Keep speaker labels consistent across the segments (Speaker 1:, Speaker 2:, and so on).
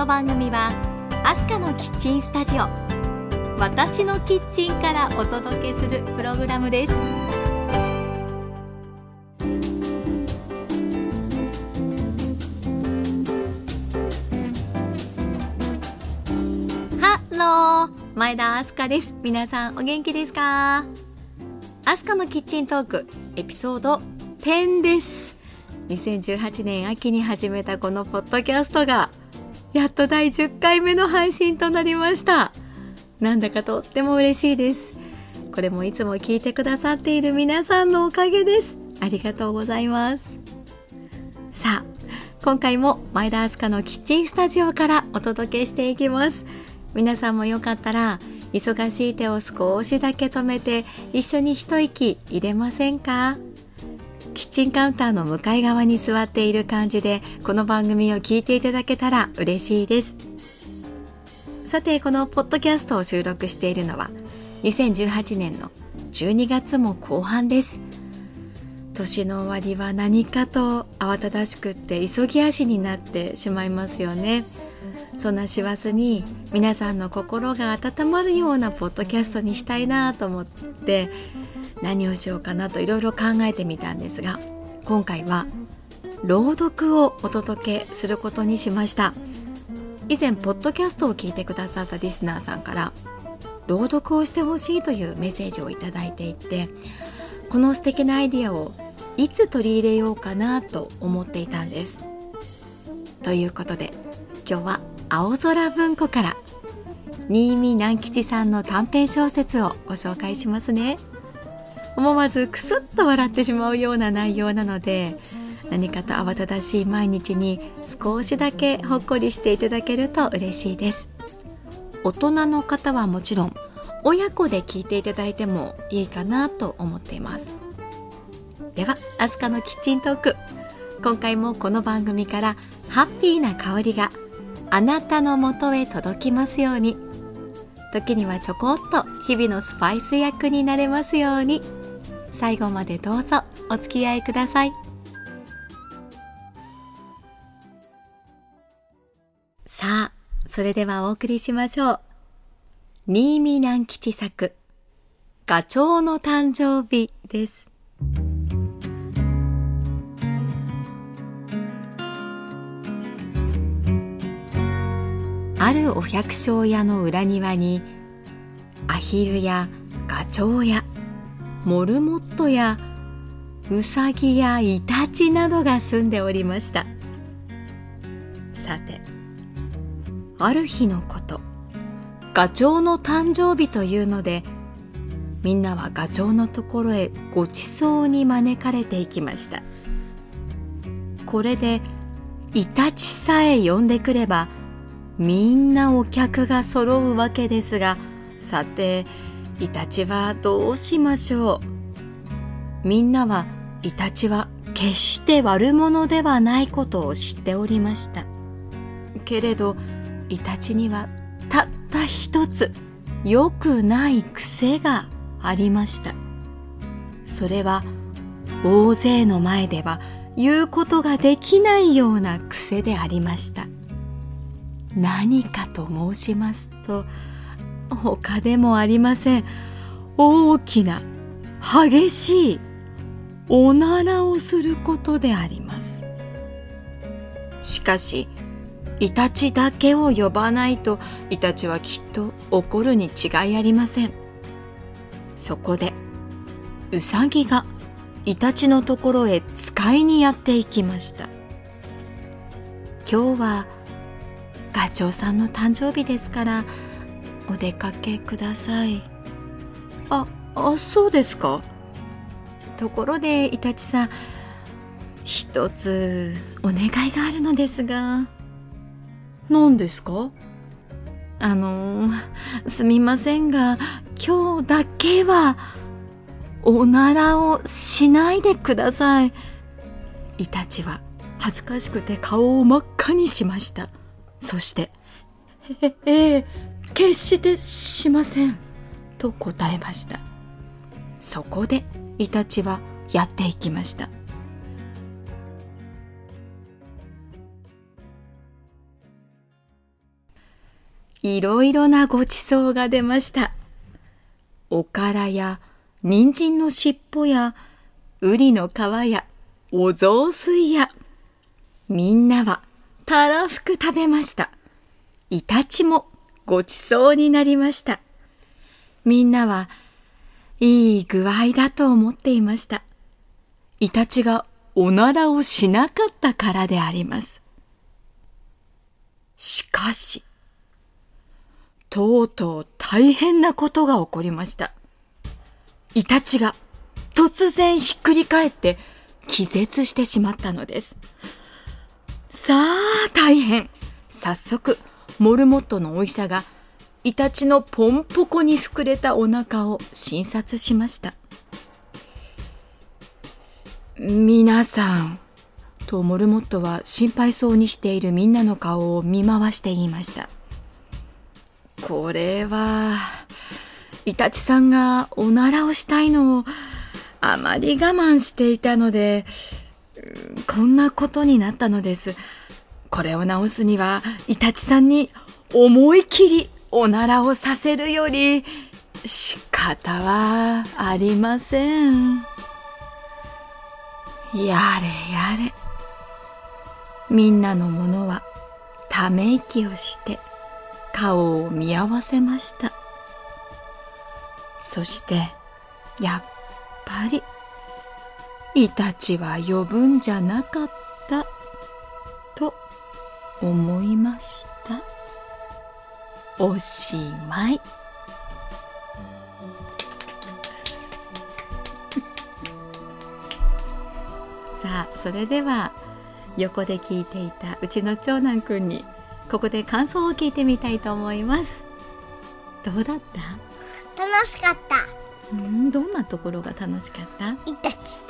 Speaker 1: この番組はアスカのキッチンスタジオ私のキッチンからお届けするプログラムです。ハロー前田アスカです。皆さんお元気ですか？アスカのキッチントークエピソード10です。2018年秋に始めたこのポッドキャストがやっと第10回目の配信となりました。なんだかとっても嬉しいです。これもいつも聞いてくださっている皆さんのおかげです。ありがとうございます。さあ今回も前田明日香のキッチンスタジオからお届けしていきます。皆さんもよかったら忙しい手を少しだけ止めて一緒に一息入れませんか？キッチンカウンターの向かい側に座っている感じでこの番組を聞いていただけたら嬉しいです。さてこのポッドキャストを収録しているのは2018年の12月も後半です。年の終わりは何かと慌ただしくって急ぎ足になってしまいますよね。そんな師走に皆さんの心が温まるようなポッドキャストにしたいなと思って何をしようかなといろいろ考えてみたんですが今回は朗読をお届けすることにしました。以前ポッドキャストを聞いてくださったリスナーさんから朗読をしてほしいというメッセージを頂いていてこの素敵なアイデアをいつ取り入れようかなと思っていたんです。ということで今日は青空文庫から。新見南吉さんの短編小説をご紹介しますね。思わずクスッと笑ってしまうような内容なので何かと慌ただしい毎日に少しだけほっこりしていただけると嬉しいです。大人の方はもちろん親子で聞いていただいてもいいかなと思っています。ではアスカのキッチントーク。今回もこの番組からハッピーな香りが。あなたのもとへ届きますように。時にはちょこっと日々のスパイス役になれますように。最後までどうぞお付き合いください。さあそれではお送りしましょう。新見南吉作ガチョウの誕生日です。あるお百姓屋の裏庭にアヒルやガチョウやモルモットやウサギやイタチなどが住んでおりました。さてある日のことガチョウの誕生日というのでみんなはガチョウのところへごちそうに招かれていきました。これでイタチさえ呼んでくればみんなお客が揃うわけですがさてイタチはどうしましょう？みんなはイタチは決して悪者ではないことを知っておりました。けれどイタチにはたった一つ良くない癖がありました。それは大勢の前では言うことができないような癖でありました。何かと申しますと他でもありません。大きな激しいおならをすることであります。しかしイタチだけを呼ばないとイタチはきっと怒るに違いありません。そこでウサギがイタチのところへ使いにやっていきました。今日はガチョウさんの誕生日ですからお出かけください。ああそうですか？ところでイタチさん一つお願いがあるのですが。
Speaker 2: 何ですか？
Speaker 1: あのすみませんが今日だけはおならをしないでください。イタチは恥ずかしくて顔を真っ赤にしましたそして、
Speaker 2: え、ええ、決してしません。
Speaker 1: と答えました。そこで、イタチはやっていきました。いろいろなごちそうが出ました。おからや、人参のしっぽや、ウリの皮や、お雑炊や。みんなはたらふく食べました。イタチもごちそうになりました。みんなはいい具合だと思っていました。イタチがおならをしなかったからであります。しかし、とうとう大変なことが起こりました。イタチが突然ひっくり返って気絶してしまったのです。さあ大変。早速モルモットのお医者がイタチのポンポコに膨れたお腹を診察しました。皆さんとモルモットは心配そうにしているみんなの顔を見回して言いました。これはイタチさんがおならをしたいのをあまり我慢していたのでこんなことになったのです。これを直すにはイタチさんに思い切りおならをさせるより仕方はありません。やれやれ。みんなのものはため息をして顔を見合わせました。そしてやっぱりイタチは呼ぶんじゃなかった。と思いました。おしまい。さあそれでは横で聞いていたうちの長男くんにここで感想を聞いてみたいと思います。どうだった？
Speaker 3: 楽しかった。
Speaker 1: うんどんなところが楽しかった？
Speaker 3: イタチさ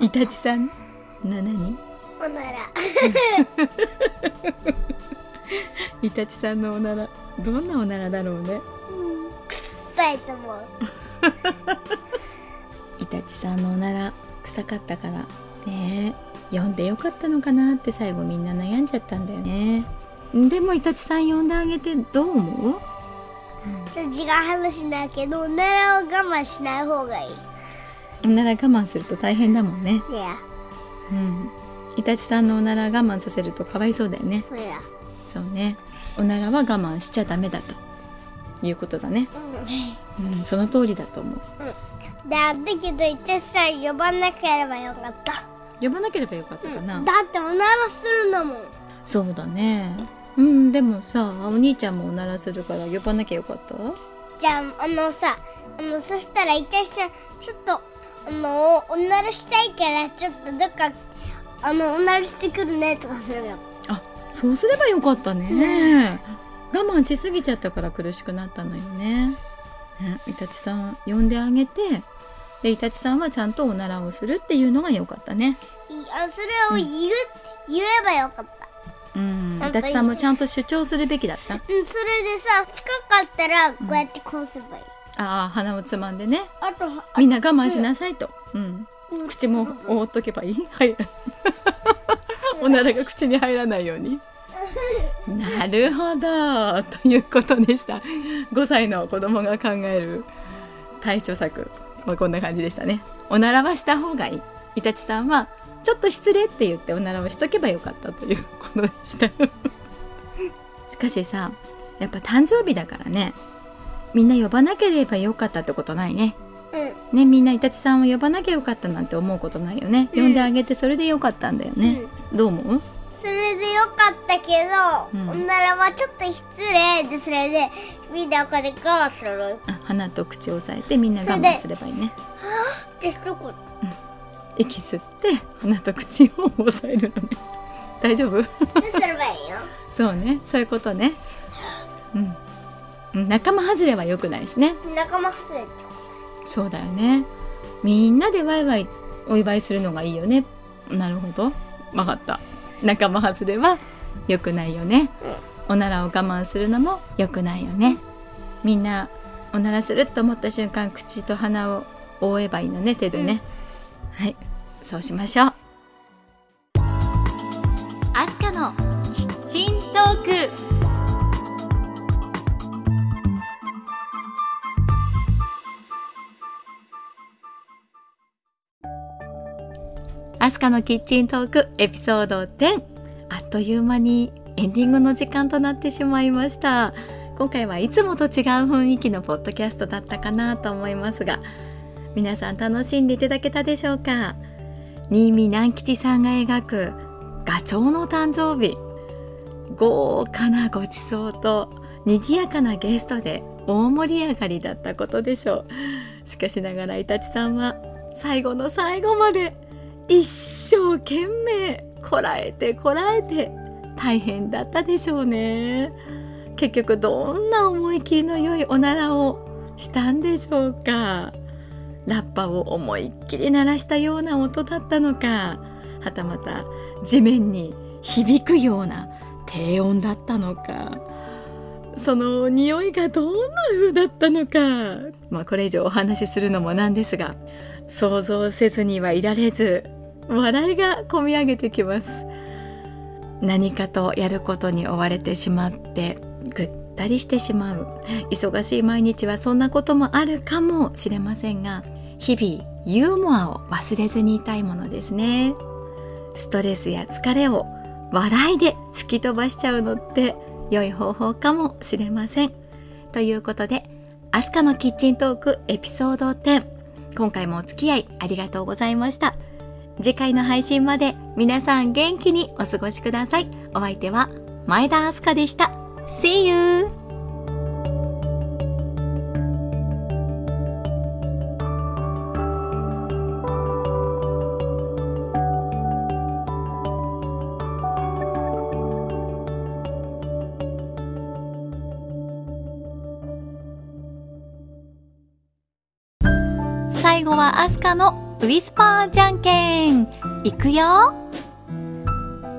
Speaker 1: イタチさんな何
Speaker 3: んおなら。
Speaker 1: イタチさんのおならどんなおならだろうね？
Speaker 3: 臭いと思う。
Speaker 1: イタチさんのおなら臭かったからね。え読んでよかったのかなって最後みんな悩んじゃったんだよね。でもイタチさん呼んであげてどう思う？
Speaker 3: ちょっと違う話だけどおならを我慢しない方がいい
Speaker 1: おなら我慢すると大変だもんね。
Speaker 3: ね
Speaker 1: うん。イタチさんのおなら我慢させるとかわいそうだよね。
Speaker 3: そりゃ
Speaker 1: そうね。おならは我慢しちゃダメだと。いうことだね。うん。その通りだと思う。
Speaker 3: だだけどイタチさん呼ばなければよかった。
Speaker 1: 呼ばなければよかったかな、
Speaker 3: だっておならするんだもん。
Speaker 1: そうだね。うんでもさお兄ちゃんもおならするから呼ばなきゃよかった？
Speaker 3: じゃああのさあのそしたらイタチさんちょっとあのおならしたいからちょっとどっかあのおならしてくるねとかするよ。
Speaker 1: あそうすればよかったね。我慢しすぎちゃったから苦しくなったのよね。ねイタチさん呼んであげてでイタチさんはちゃんとおならをするっていうのがよかったね。
Speaker 3: いあそれを言う、言えばよかった。
Speaker 1: うん。イタチさんもちゃんと主張するべきだった。
Speaker 3: うんそれでさ近かったらこうやってこうすればいい、
Speaker 1: ああ鼻をつまんでね。
Speaker 3: あと
Speaker 1: みんな我慢しなさいと、うん、
Speaker 3: うん。
Speaker 1: 口も覆っとけばいい。はい。おならが口に入らないように。なるほど。ということでした。5歳の子供が考える対処策。はこんな感じでしたね。おならはした方がいい。イタチさんはちょっと失礼って言っておならをしとけばよかったということでした。しかしさやっぱ誕生日だからねみんな呼ばなければよかったってことないね。
Speaker 3: うん。
Speaker 1: ねみんなイタチさんを呼ばなきゃよかったなんて思うことないよね、
Speaker 3: うん。
Speaker 1: 呼んであげてそれでよかったんだよね、どう思う？
Speaker 3: それでよかったけど、
Speaker 1: うん。
Speaker 3: おならはちょっと失礼でそれでみんなこれ我慢する。
Speaker 1: 鼻と口を押さえてみんな我慢
Speaker 3: す
Speaker 1: ればいいね。
Speaker 3: て一言
Speaker 1: 息吸って鼻と口を押さえるのね。大丈夫？
Speaker 3: ですればいいよ
Speaker 1: そうね。そういうことね。うんうん仲間外れは良くないしね。
Speaker 3: 仲間外れって
Speaker 1: そうだよね。みんなでワイワイお祝いするのがいいよね。なるほど。分かった。仲間外れは良くないよね、おならを我慢するのも良くないよね。みんなおならすると思った瞬間口と鼻を覆えばいいのね手でね、はい。そうしましょうスカのキッチントークエピソード10あっという間にエンディングの時間となってしまいました。今回はいつもと違う雰囲気のポッドキャストだったかなと思いますが皆さん楽しんでいただけたでしょうか？新見南吉さんが描くガチョウの誕生日。豪華なごちそうと賑やかなゲストで大盛り上がりだったことでしょう。しかしながらイタチさんは最後の最後まで一生懸命こらえてこらえて大変だったでしょうね。結局どんな思い切りの良いおならをしたんでしょうか。ラッパを思いっきり鳴らしたような音だったのか。はたまた地面に響くような低音だったのか。その匂いがどんな風だったのか。まあこれ以上お話しするのもなんですが想像せずにはいられず笑いがこみ上げてきます。何かとやることに追われてしまってぐったりしてしまう。忙しい毎日はそんなこともあるかもしれませんが日々ユーモアを忘れずにいたいものですね。ストレスや疲れを笑いで吹き飛ばしちゃうのって良い方法かもしれません。ということでアスカのキッチントークエピソード10今回もお付き合いありがとうございました。次回の配信まで皆さん元気にお過ごしください。お相手は前田明日香でした。See you! 最後はアスカのウィスパーじゃんけん。いくよ。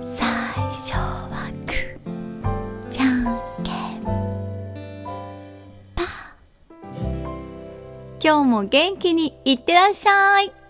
Speaker 1: 最初はグーじゃんけん。パー。今日も元気にいってらっしゃい。